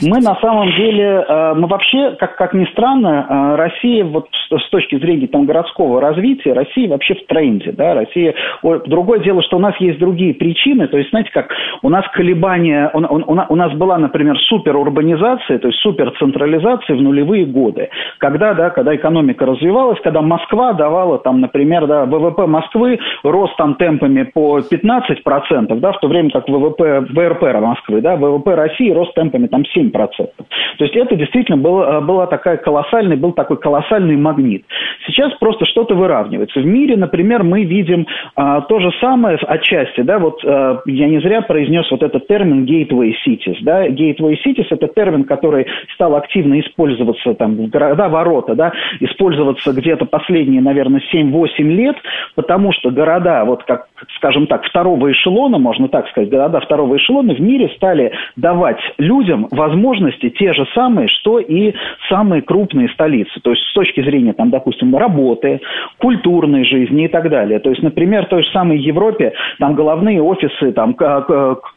C: Мы на самом деле, э, мы вообще, как, как ни странно, э, Россия вот с точки зрения там, городского развития, Россия вообще в тренде. Да? Россия... Другое дело, что у нас есть другие причины. То есть, знаете, как у нас колебания, у, у, у нас была, например, суперурбанизация, то есть суперцентрализация в нулевые годы. Когда, да, когда экономика развивалась, когда Москва давала, там, например, да, ВВП Москвы рос там темпами по 15%, да, в то время как ВВП, ВРП Москвы, да, ВВП России рос темпами там 7%. То есть это действительно было, была такая колоссальный, был такой колоссальный магнит. Сейчас просто что-то выравнивается. В мире, например, мы видим а, то же самое отчасти, да, вот а, я не зря произнес вот этот термин gateway cities, да, gateway cities это термин, который стал активно использоваться там в города-ворота, да, использоваться где-то последние, наверное, 7-8 лет, потому что города, вот как, скажем так, второго эшелона, можно так сказать, города второго эшелона в мире стали давать людям возможности те же самые, что и самые крупные столицы. То есть с точки зрения, там, допустим, работы, культурной жизни и так далее. То есть, например, в той же самой Европе там головные офисы там,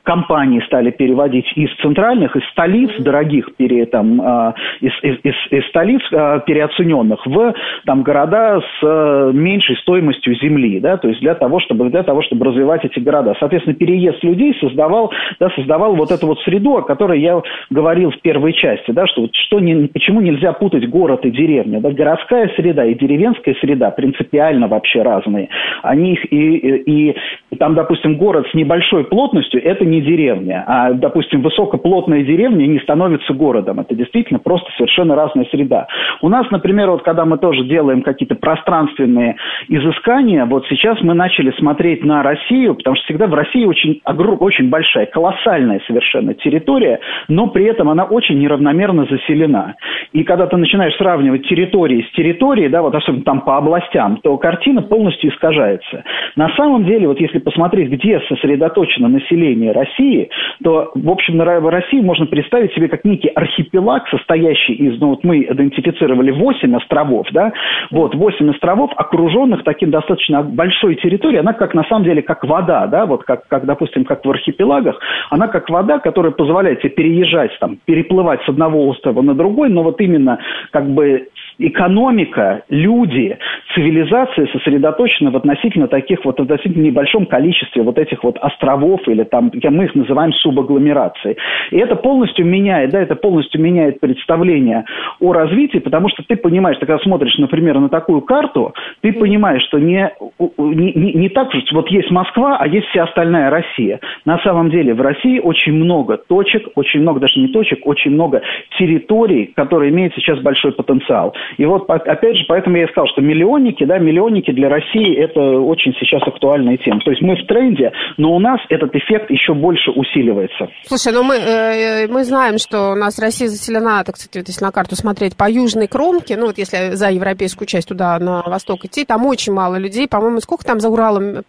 C: компании стали переводить из центральных, из столиц дорогих, пере, там, а, из, из, из, из столиц а, переоцененных в там, города с э, меньшей стоимостью земли, да, то есть для того, чтобы, для того, чтобы развивать эти города. Соответственно, переезд людей создавал, да, создавал вот эту вот среду, о которой я говорил в первой части, да, что, что не, почему нельзя путать город и деревню. Да, городская среда и деревенская среда принципиально вообще разные. Они их и, и, и там, допустим, город с небольшой плотностью – это не деревня, а, допустим, высокоплотная деревня не становится городом. Это действительно просто совершенно разная среда. У нас, например, вот когда мы тоже делаем какие-то пространственные изыскания, вот сейчас мы начали смотреть на Россию, потому что всегда в России очень, очень большая, колоссальная совершенно территория, но при этом она очень неравномерно заселена. И когда ты начинаешь сравнивать территории с территорией, да, вот особенно там по областям, то картина полностью искажается. На самом деле, вот если посмотреть, где сосредоточено население России, то, в общем, России можно представить себе как некий архипелаг, состоящий из, ну вот мы идентифицировали 8 островов, да, вот 8 островов, окруженных таким достаточно большой территорией, она как на самом деле как вода, да, вот как, как допустим, как в архипелагах, она как вода, которая позволяет тебе переезжать, там, переплывать с одного острова на другой, но вот именно как бы экономика, люди, цивилизация сосредоточены в относительно таких вот, относительно небольшом количестве вот этих вот островов или там, мы их называем субагломерацией. И это полностью меняет, да, это полностью меняет представление о развитии, потому что ты понимаешь, ты когда смотришь, например, на такую карту, ты понимаешь, что не, не, не, не так, что вот есть Москва, а есть вся остальная Россия. На самом деле в России очень много точек, очень много, даже не точек, очень много территорий, которые имеют сейчас большой потенциал. И вот, опять же, поэтому я и сказал, что миллионники, да, миллионники для России это очень сейчас актуальная тема. То есть мы в тренде, но у нас этот эффект еще больше усиливается.
B: Слушай, ну мы, э, мы знаем, что у нас Россия заселена, так сказать, вот если на карту смотреть, по южной кромке, ну вот если за европейскую часть туда на восток идти, там очень мало людей, по-моему, сколько там за Уралом? 5-6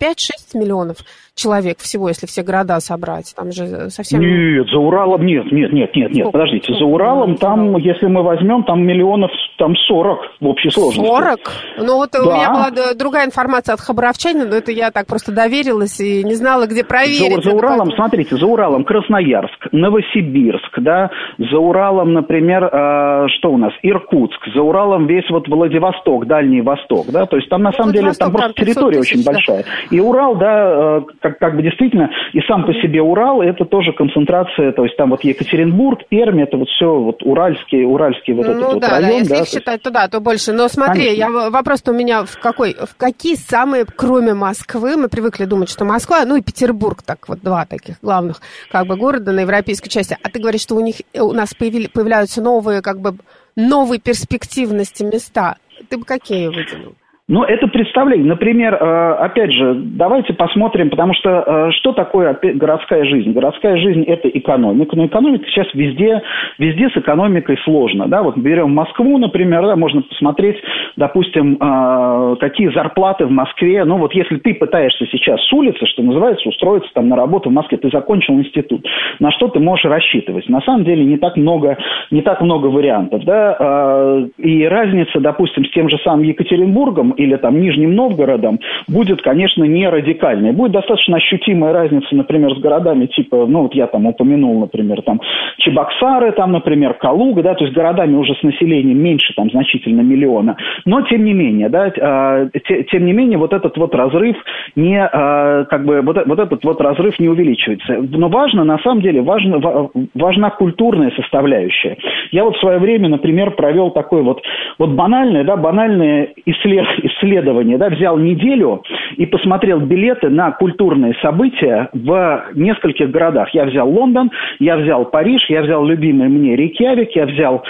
B: миллионов человек всего, если все города собрать? Там же совсем...
C: Нет, за Уралом нет, нет, нет, нет, нет, подождите. За Уралом там, если мы возьмем, там миллионов там 40 в общей сложности.
B: 40? Ну вот да. у меня была другая информация от хабаровчанина, но это я так просто доверилась и не знала, где проверить.
C: За, за Уралом, поэтому... смотрите, за Уралом Красноярск, Новосибирск, да, за Уралом, например, э, что у нас, Иркутск, за Уралом весь вот Владивосток, Дальний Восток, да, то есть там на ну, самом деле там просто территория очень большая. И Урал, да, э, как, как бы действительно, и сам по себе Урал, это тоже концентрация, то есть там вот Екатеринбург, Пермь, это вот все вот уральский, уральский вот ну, этот да, вот район. Да,
B: если да, их считать, то да, то больше. Но смотри, я, вопрос-то у меня в какой, в какие самые, кроме Москвы, мы привыкли думать, что Москва, ну и Петербург, так вот два таких главных как бы города на европейской части. А ты говоришь, что у них, у нас появили, появляются новые как бы новые перспективности места. Ты бы какие выделил?
C: Ну, это представление. Например, э, опять же, давайте посмотрим, потому что э, что такое городская жизнь? Городская жизнь – это экономика. Но экономика сейчас везде, везде с экономикой сложно. Да? Вот берем Москву, например, да, можно посмотреть, допустим, э, какие зарплаты в Москве. Ну, вот если ты пытаешься сейчас с улицы, что называется, устроиться там на работу в Москве, ты закончил институт, на что ты можешь рассчитывать? На самом деле не так много, не так много вариантов. Да? И разница, допустим, с тем же самым Екатеринбургом или там Нижним Новгородом будет, конечно, не радикальной. Будет достаточно ощутимая разница, например, с городами типа, ну вот я там упомянул, например, там Чебоксары, там, например, Калуга, да, то есть городами уже с населением меньше, там, значительно миллиона. Но, тем не менее, да, те, тем не менее, вот этот вот разрыв не, э, как бы, вот, вот этот вот разрыв не увеличивается. Но важно, на самом деле, важно, важна культурная составляющая. Я вот в свое время, например, провел такой вот, вот банальное, да, банальное исслед, исследование, да, взял неделю и посмотрел билеты на культурные события в нескольких городах. Я взял Лондон, я взял Париж, я взял любимый мне Рейкьявик, я взял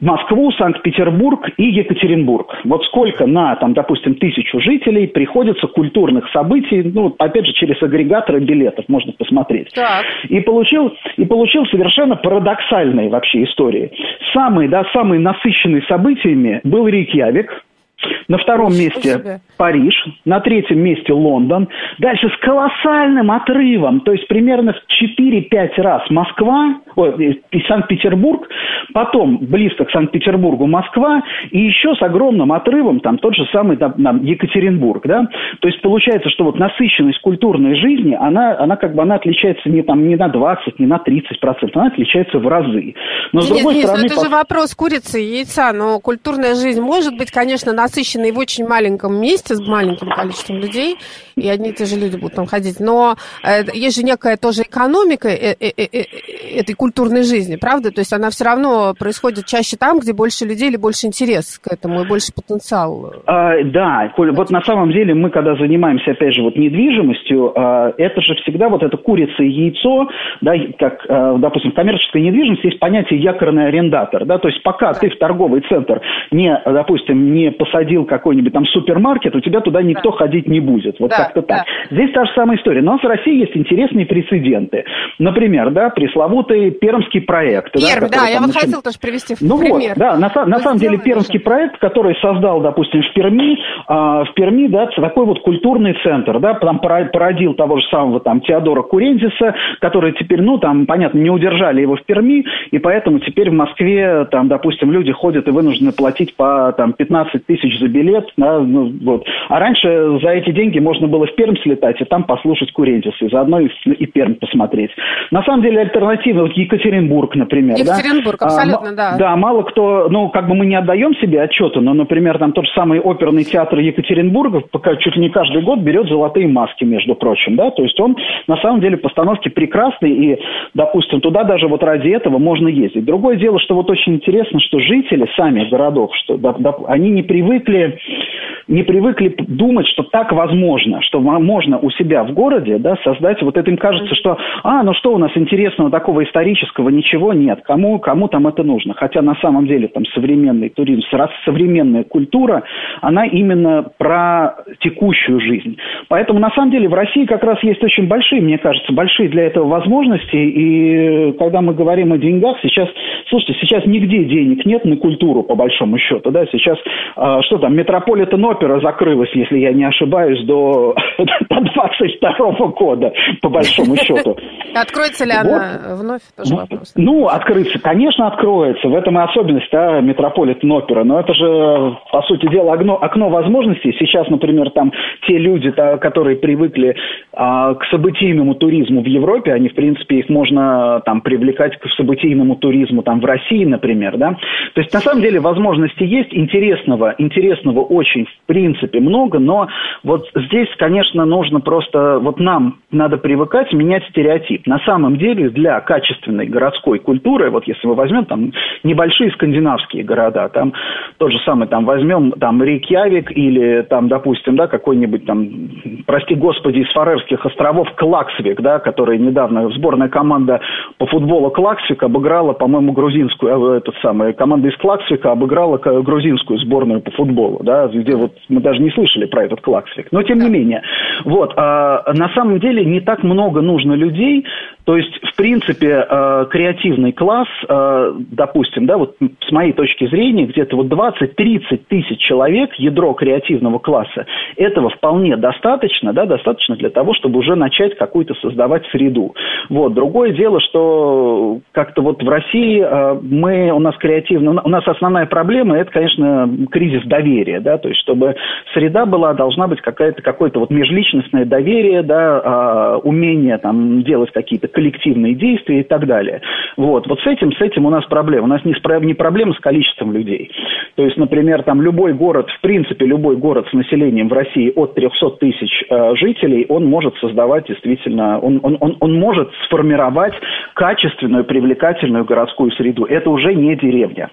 C: Москву, Санкт-Петербург и Екатеринбург. Вот сколько на, там, допустим, тысячу жителей приходится культурных событий, ну, опять же, через агрегаторы билетов можно посмотреть. Так. И получил, и получил совершенно парадоксальные вообще истории. Самый, да, самый насыщенный событиями был Рейкьявик, на втором месте Париж, на третьем месте Лондон. Дальше с колоссальным отрывом, то есть примерно в 4-5 раз Москва ой, и Санкт-Петербург, потом близко к Санкт-Петербургу Москва, и еще с огромным отрывом там тот же самый там, там, Екатеринбург. Да? То есть получается, что вот насыщенность культурной жизни, она, она как бы она отличается не, там, не на 20, не на 30 процентов, она отличается в разы.
B: Но, с другой нет, стороны... это по... же вопрос курицы и яйца, но культурная жизнь может быть, конечно, насыщенной в очень маленьком месте с маленьким количеством людей, и одни и те же люди будут там ходить. Но э, есть же некая тоже экономика э, э, этой культурной жизни, правда? То есть она все равно происходит чаще там, где больше людей или больше интерес к этому и больше потенциал.
C: А, да, Коль, вот на самом деле мы, когда занимаемся, опять же, вот недвижимостью, а, это же всегда вот это курица и яйцо, да, как, а, допустим, в коммерческой недвижимости есть понятие якорный арендатор, да, то есть пока да. ты в торговый центр не, допустим, не посадил какой-нибудь там супермаркет, у тебя туда никто да. ходить не будет. Вот да, как-то так. Да. Здесь та же самая история. Но у нас в России есть интересные прецеденты. Например, да, пресловутый пермский проект.
B: Пермь, да, да я вот начи... хотел тоже привести в ну пример.
C: Вот, да, на, на самом деле пермский же. проект, который создал, допустим, в Перми, а, в Перми, да, такой вот культурный центр, да, там породил того же самого там Теодора Курензиса, который теперь, ну, там, понятно, не удержали его в Перми, и поэтому теперь в Москве, там, допустим, люди ходят и вынуждены платить по, там, 15 тысяч за билет, да, ну, вот. А раньше за эти деньги можно было в Пермь слетать и там послушать Курентис, и заодно и, и Пермь посмотреть. На самом деле альтернатива, вот Екатеринбург, например.
B: Екатеринбург,
C: да?
B: абсолютно, а, да.
C: Да, мало кто, ну, как бы мы не отдаем себе отчета, но, например, там тот же самый оперный театр Екатеринбурга пока чуть ли не каждый год берет золотые маски, между прочим, да, то есть он на самом деле постановки прекрасные, и, допустим, туда даже вот ради этого можно ездить. Другое дело, что вот очень интересно, что жители сами городов, что да, да, они не привыкли не привыкли думать, что так возможно, что можно у себя в городе да, создать, вот это им кажется, что, а, ну что у нас интересного такого исторического, ничего нет, кому, кому там это нужно. Хотя на самом деле там современный туризм, современная культура, она именно про текущую жизнь. Поэтому на самом деле в России как раз есть очень большие, мне кажется, большие для этого возможности, и когда мы говорим о деньгах, сейчас, слушайте, сейчас нигде денег нет на культуру, по большому счету, да, сейчас, э, что там, Метрополитен опера закрылась, если я не ошибаюсь, до, до 22 года, по большому счету.
B: Откроется ли она вновь? Тоже
C: ну, вопрос. Ну, открыться, конечно, откроется. В этом и особенность да, Метрополитен опера. Но это же, по сути дела, окно, окно возможностей. Сейчас, например, там те люди, которые привыкли а, к событийному туризму в Европе, они, в принципе, их можно там привлекать к событийному туризму там в России, например, да. То есть, на самом деле, возможности есть интересного, интересного очень, в принципе, много, но вот здесь, конечно, нужно просто, вот нам надо привыкать менять стереотип. На самом деле, для качественной городской культуры, вот если мы возьмем там небольшие скандинавские города, там тот же самый, там возьмем там Рейкьявик или там, допустим, да, какой-нибудь там, прости господи, из Фарерских островов Клаксвик, да, который недавно сборная команда по футболу Клаксвик обыграла, по-моему, грузинскую, э, этот самый, команда из Клаксвика обыграла грузинскую сборную по футболу, да, где вот мы даже не слышали про этот Клаксвик. Но тем не менее. Вот. А, на самом деле не так много нужно людей, То есть, в принципе, э, креативный класс, э, допустим, да, вот с моей точки зрения, где-то вот 20-30 тысяч человек, ядро креативного класса, этого вполне достаточно, да, достаточно для того, чтобы уже начать какую-то создавать среду. Вот. Другое дело, что как-то вот в России э, мы, у нас креативно, у нас основная проблема, это, конечно, кризис доверия, да, то есть, чтобы среда была, должна быть какая-то, какое-то вот межличностное доверие, да, умение там делать какие-то коллективные действия и так далее. Вот, вот с этим, с этим у нас проблема. У нас не, не проблема с количеством людей. То есть, например, там любой город, в принципе, любой город с населением в России от 300 тысяч э, жителей, он может создавать действительно, он, он, он, он может сформировать качественную, привлекательную городскую среду. Это уже не деревня.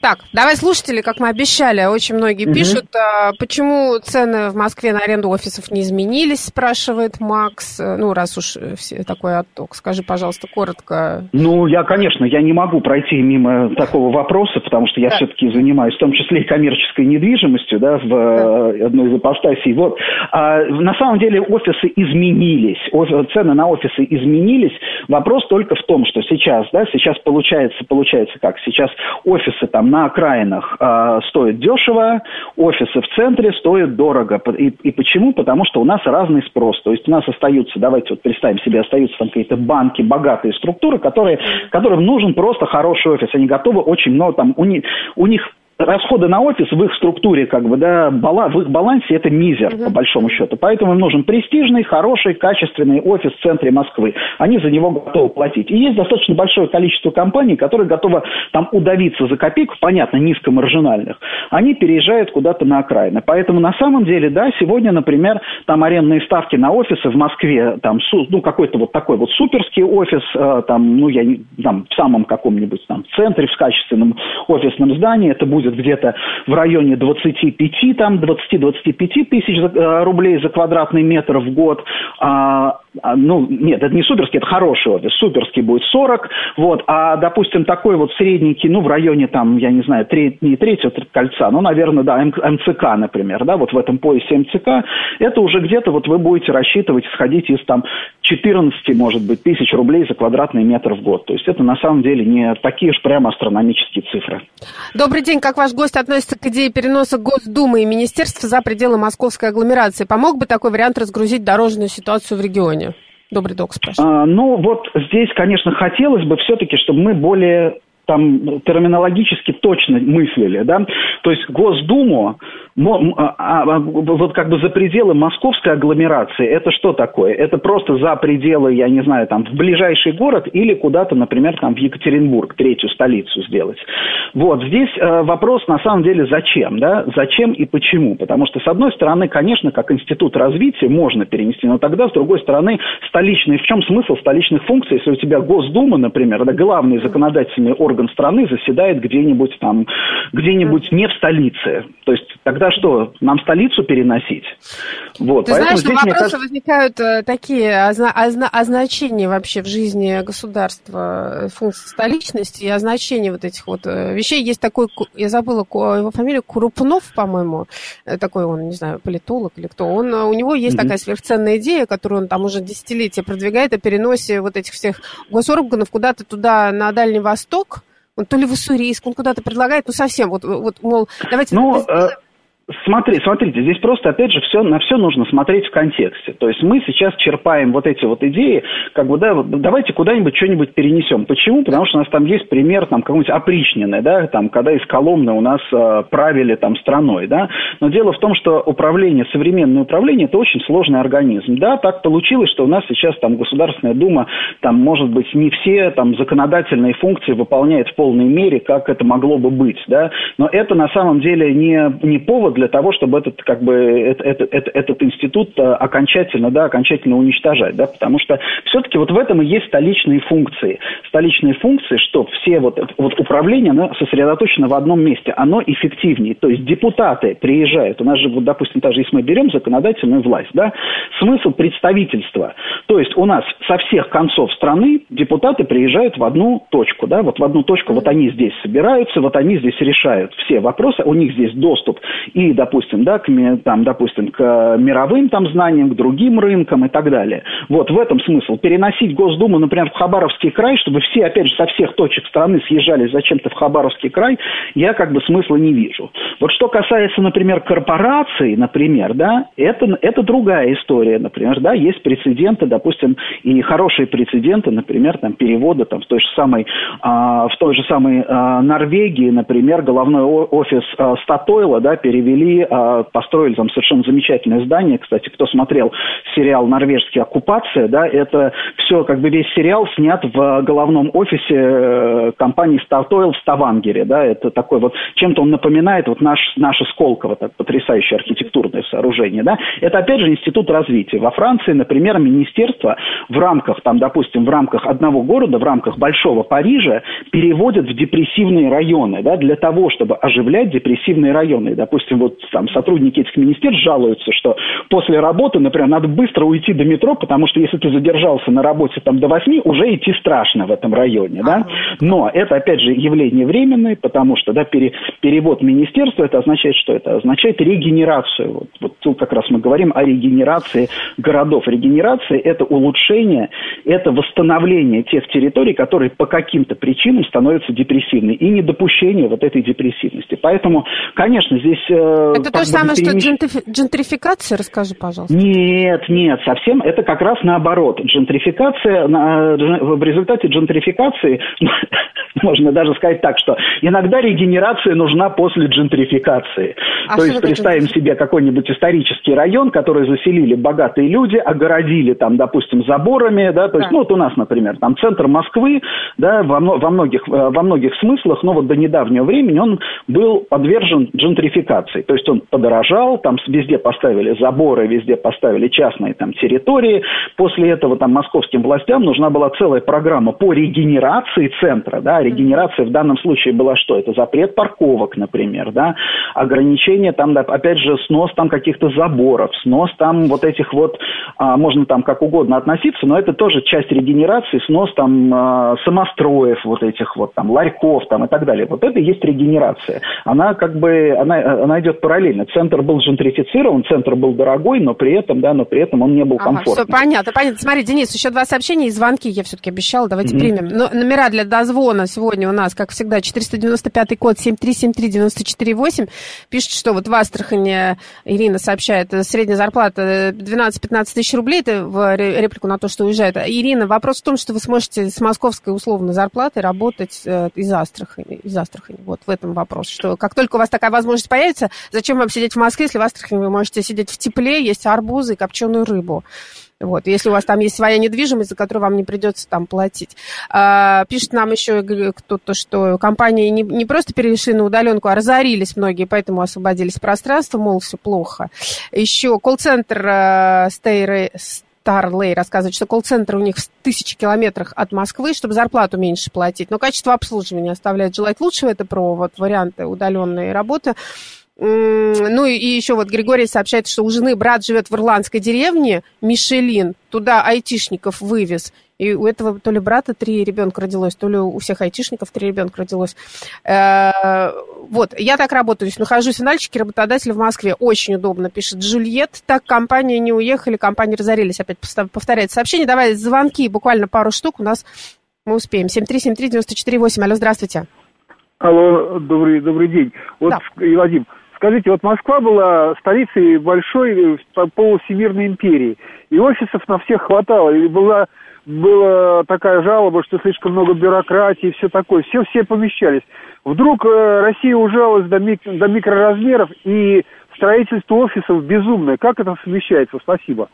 B: Так, давай слушатели, как мы обещали, очень многие угу. пишут, а, почему цены в Москве на аренду офисов не изменились, спрашивает Макс. Ну, раз уж все такой отток, скажи, пожалуйста, коротко.
C: Ну, я, конечно, я не могу пройти мимо такого вопроса, потому что я да. все-таки занимаюсь в том числе и коммерческой недвижимостью, да, в да. Э, одной из апостасий. Вот. А, на самом деле офисы изменились, цены на офисы изменились. Вопрос только в том, что сейчас, да, сейчас получается, получается как, сейчас офисы там на окраинах э, стоят дешево, офисы в центре стоят дорого. И, и почему? Потому что у нас разный спрос. То есть у нас остаются, давайте вот представим себе, остаются там какие-то банки, богатые структуры, которые, которым нужен просто хороший офис. Они готовы очень много, там, у них, у них расходы на офис в их структуре, как бы, да, в их балансе это мизер, uh-huh. по большому счету. Поэтому им нужен престижный, хороший, качественный офис в центре Москвы. Они за него готовы платить. И есть достаточно большое количество компаний, которые готовы там удавиться за копейку, понятно, низкомаржинальных. Они переезжают куда-то на окраины. Поэтому на самом деле, да, сегодня, например, там арендные ставки на офисы в Москве, там, ну, какой-то вот такой вот суперский офис, э, там, ну, я там, в самом каком-нибудь там центре, в качественном офисном здании, это будет где-то в районе 25, там, 20-25 тысяч э, рублей за квадратный метр в год. А, ну, нет, это не суперский, это хороший офис. Суперский будет 40, вот, а, допустим, такой вот средненький, ну, в районе, там, я не знаю, три, не третьего кольца, ну, наверное, да, МЦК, например, да, вот в этом поясе МЦК, это уже где-то вот вы будете рассчитывать, исходить из, там, 14, может быть, тысяч рублей за квадратный метр в год. То есть это, на самом деле, не такие уж прямо астрономические цифры.
B: Добрый день, как ваш гость относится к идее переноса Госдумы и Министерства за пределы московской агломерации? Помог бы такой вариант разгрузить дорожную ситуацию в регионе? Добрый док спрашивает.
C: А, ну, вот здесь, конечно, хотелось бы все-таки, чтобы мы более там терминологически точно мыслили, да, то есть Госдуму а, а, а, вот как бы за пределы московской агломерации, это что такое? Это просто за пределы, я не знаю, там, в ближайший город или куда-то, например, там, в Екатеринбург, третью столицу сделать. Вот, здесь э, вопрос, на самом деле, зачем, да? Зачем и почему? Потому что, с одной стороны, конечно, как институт развития можно перенести, но тогда, с другой стороны, столичный, в чем смысл столичных функций, если у тебя Госдума, например, да, главный законодательный орган страны заседает где-нибудь там, где-нибудь не в столице. То есть тогда что, нам столицу переносить?
B: Вот, Ты знаешь, здесь, вопросы кажется... возникают э, такие. Озна... означения вообще в жизни государства, э, функции столичности и означения вот этих вот э, вещей. Есть такой, я забыла его фамилию, Крупнов, по-моему, такой он, не знаю, политолог или кто. Он, у него есть mm-hmm. такая сверхценная идея, которую он там уже десятилетия продвигает о переносе вот этих всех госорганов куда-то туда, на Дальний Восток, он то ли в Уссурийск, он куда-то предлагает, ну совсем, вот, вот мол, давайте...
C: Ну, Смотри, смотрите, здесь просто, опять же, все, на все нужно смотреть в контексте. То есть мы сейчас черпаем вот эти вот идеи, как бы, да, давайте куда-нибудь что-нибудь перенесем. Почему? Потому что у нас там есть пример, там, какой-нибудь опричнины, да, там, когда из Коломны у нас э, правили там страной, да. Но дело в том, что управление, современное управление, это очень сложный организм. Да, так получилось, что у нас сейчас там Государственная Дума, там, может быть, не все там законодательные функции выполняет в полной мере, как это могло бы быть, да. Но это на самом деле не, не повод для того, чтобы этот, как бы, этот, этот, этот институт э, окончательно, да, окончательно уничтожать, да, потому что все-таки вот в этом и есть столичные функции. Столичные функции, что все вот, вот управление, оно сосредоточено в одном месте, оно эффективнее. То есть депутаты приезжают, у нас же, вот, допустим, даже если мы берем законодательную власть, да, смысл представительства, то есть у нас со всех концов страны депутаты приезжают в одну точку, да, вот в одну точку, вот они здесь собираются, вот они здесь решают все вопросы, у них здесь доступ и перешли, допустим, да, к, там, допустим, к мировым там знаниям, к другим рынкам и так далее. Вот в этом смысл. Переносить Госдуму, например, в Хабаровский край, чтобы все, опять же, со всех точек страны съезжали зачем-то в Хабаровский край, я как бы смысла не вижу. Вот что касается, например, корпораций, например, да, это, это другая история, например, да, есть прецеденты, допустим, и хорошие прецеденты, например, там, перевода там, в той же самой, а, в той же самой а, Норвегии, например, головной офис а, Статойла, да, перевели, а, построили там совершенно замечательное здание, кстати, кто смотрел сериал «Норвежский оккупация», да, это все, как бы весь сериал снят в головном офисе э, компании Статойл в Ставангере, да, это такой вот, чем-то он напоминает вот наш, наше Сколково, так, потрясающее архитектурное сооружение, да, это опять же институт развития. Во Франции, например, министерство в рамках, там, допустим, в рамках одного города, в рамках Большого Парижа переводят в депрессивные районы, да, для того, чтобы оживлять депрессивные районы. допустим, вот там сотрудники этих министерств жалуются, что после работы, например, надо быстро уйти до метро, потому что если ты задержался на работе там до 8, уже идти страшно в этом районе, да. Но это, опять же, явление временное, потому что, да, пере, перевод министерства, это означает что? Это означает регенерацию. Вот, вот тут как раз мы говорим о регенерации городов. Регенерация – это улучшение, это восстановление тех территорий, которые по каким-то причинам становятся депрессивными, и недопущение вот этой депрессивности. Поэтому, конечно, здесь...
B: Э, это то же самое, что джентрификация? Расскажи, пожалуйста.
C: Нет, нет, совсем это как раз наоборот. Джентрификация, в результате джентрификации, можно даже сказать так, что иногда регенерация нужна после джентрификации. А то есть представим себе какой-нибудь исторический район, который заселили богатые люди, огородили там, допустим, заборами, да, то есть, да. ну вот у нас, например, там центр Москвы, да, во, во, многих, э, во многих смыслах, но вот до недавнего времени он был подвержен джентрификации, то есть он подорожал, там везде поставили заборы, везде поставили частные там территории, после этого там московским властям нужна была целая программа по регенерации центра, да, регенерация в данном случае была что? Это запрет парковок, например, да, ограничение там, да, опять же, снос там каких-то заборов, снос там вот этих вот, а, можно там как угодно относиться, но это тоже часть регенерации, снос там а, самостроев вот этих вот там, ларьков там и так далее. Вот это и есть регенерация. Она как бы, она, она идет параллельно. Центр был джентрифицирован, центр был дорогой, но при этом, да, но при этом он не был ага, комфортным.
B: Все понятно, понятно. Смотри, Денис, еще два сообщения и звонки я все-таки обещала, давайте mm-hmm. примем. Но, номера для дозвона сегодня у нас, как всегда, 495 код 7373948. Пишет, что вот в Астрахане, Ирина сообщает, средняя зарплата 12-15 тысяч рублей, это в реплику на то, что уезжает. Ирина, вопрос в том, что вы сможете с московской условной зарплатой работать э, из Астрахани. Из Астрахани. Вот в этом вопрос, что как только у вас такая возможность появится, зачем вам сидеть в Москве, если в Астрахани вы можете сидеть в тепле, есть арбузы и копченую рыбу. Вот, если у вас там есть своя недвижимость, за которую вам не придется там платить. А, пишет нам еще кто-то, что компании не, не просто перешли на удаленку, а разорились многие, поэтому освободились пространство, мол, все плохо. Еще колл-центр э, Stay, Старлей рассказывает, что колл-центр у них в тысячи километрах от Москвы, чтобы зарплату меньше платить. Но качество обслуживания оставляет желать лучшего. Это про вот варианты удаленной работы. Ну и еще вот Григорий сообщает, что у жены брат живет в ирландской деревне Мишелин. Туда айтишников вывез. И у этого то ли брата три ребенка родилось, то ли у всех айтишников три ребенка родилось. Э, вот, я так работаю, нахожусь в Нальчике, работодатель в Москве. Очень удобно, пишет Джульет. Так компании не уехали, компании разорились. Опять повторяет сообщение. Давай звонки, буквально пару штук у нас мы успеем. 7373948. Алло, здравствуйте.
D: Алло, добрый, добрый день. Вот, да. Вадим, Скажите, вот Москва была столицей большой э, полусемирной империи, и офисов на всех хватало, и была, была такая жалоба, что слишком много бюрократии и все такое, все, все помещались. Вдруг э, Россия ужалась до, мик, до микроразмеров, и строительство офисов безумное. Как это совмещается? Спасибо.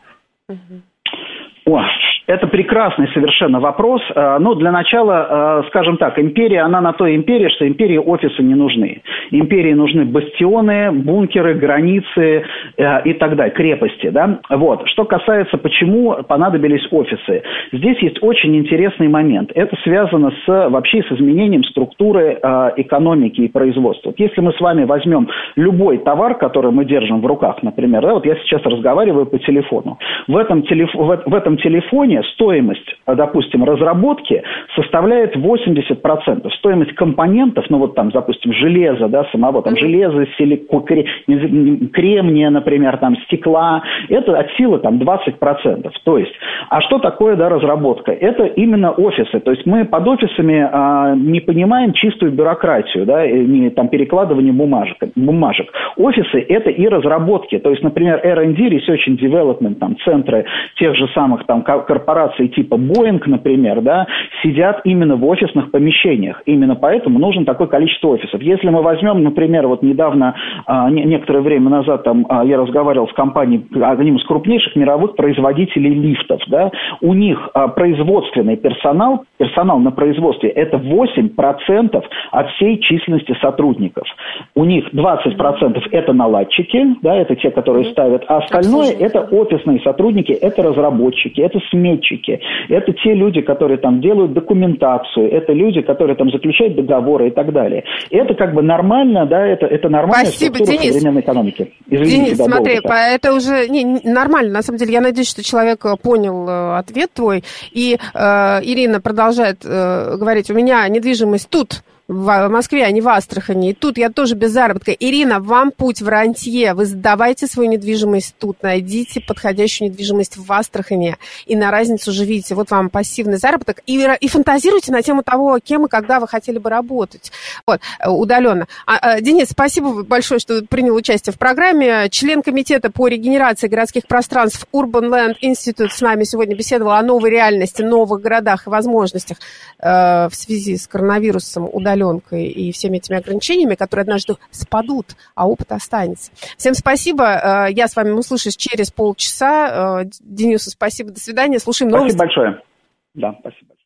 C: О, это прекрасный совершенно вопрос. Ну, для начала, э, скажем так, империя, она на то империя, что империи офисы не нужны. Империи нужны бастионы, бункеры, границы э, и так далее, крепости, да. Вот. Что касается, почему понадобились офисы. Здесь есть очень интересный момент. Это связано с, вообще с изменением структуры экономики и производства. Если мы с вами возьмем любой товар, который мы держим в руках, например, да, вот я сейчас разговариваю по телефону. В этом, телеф... в этом телефоне не, стоимость, допустим, разработки составляет 80%. Стоимость компонентов, ну вот там, допустим, железа, да, самого, там, железа, силико, кремния, например, там, стекла, это от силы там 20%. То есть, а что такое, да, разработка? Это именно офисы. То есть мы под офисами а, не понимаем чистую бюрократию, да, не там перекладывание бумажек, бумажек. Офисы – это и разработки. То есть, например, R&D, Research and Development, там, центры тех же самых там корпораций типа Boeing, например, да, сидят именно в офисных помещениях. Именно поэтому нужно такое количество офисов. Если мы возьмем, например, вот недавно, а, некоторое время назад там а, я разговаривал с компанией, одним из крупнейших мировых производителей лифтов, да, у них а, производственный персонал, персонал на производстве, это 8% от всей численности сотрудников. У них 20% это наладчики, да, это те, которые ставят, а остальное это офисные сотрудники, это разработчики, это сметчики, это те люди, которые там делают документацию, это люди, которые там заключают договоры и так далее. И это как бы нормально, да, это, это нормальная
B: Спасибо, структура
C: Денис. современной экономики.
B: Извините, Денис, да, смотри, по, это уже не, нормально. На самом деле, я надеюсь, что человек э, понял э, ответ твой. И э, Ирина продолжает э, говорить, у меня недвижимость тут, в Москве, а не в Астрахани. И тут я тоже без заработка. Ирина, вам путь в рантье. Вы сдавайте свою недвижимость тут. Найдите подходящую недвижимость в Астрахани. И на разницу живите. Вот вам пассивный заработок. И, и фантазируйте на тему того, кем и когда вы хотели бы работать. Вот, э, удаленно. А, а, Денис, спасибо большое, что принял участие в программе. Член комитета по регенерации городских пространств Urban Land Institute с нами сегодня беседовал о новой реальности, новых городах и возможностях э, в связи с коронавирусом удаленно удаленкой и всеми этими ограничениями, которые однажды спадут, а опыт останется. Всем спасибо. Э, я с вами услышусь через полчаса. Э, Денису спасибо. До свидания. Слушаем новости.
C: Спасибо большое. Да, спасибо.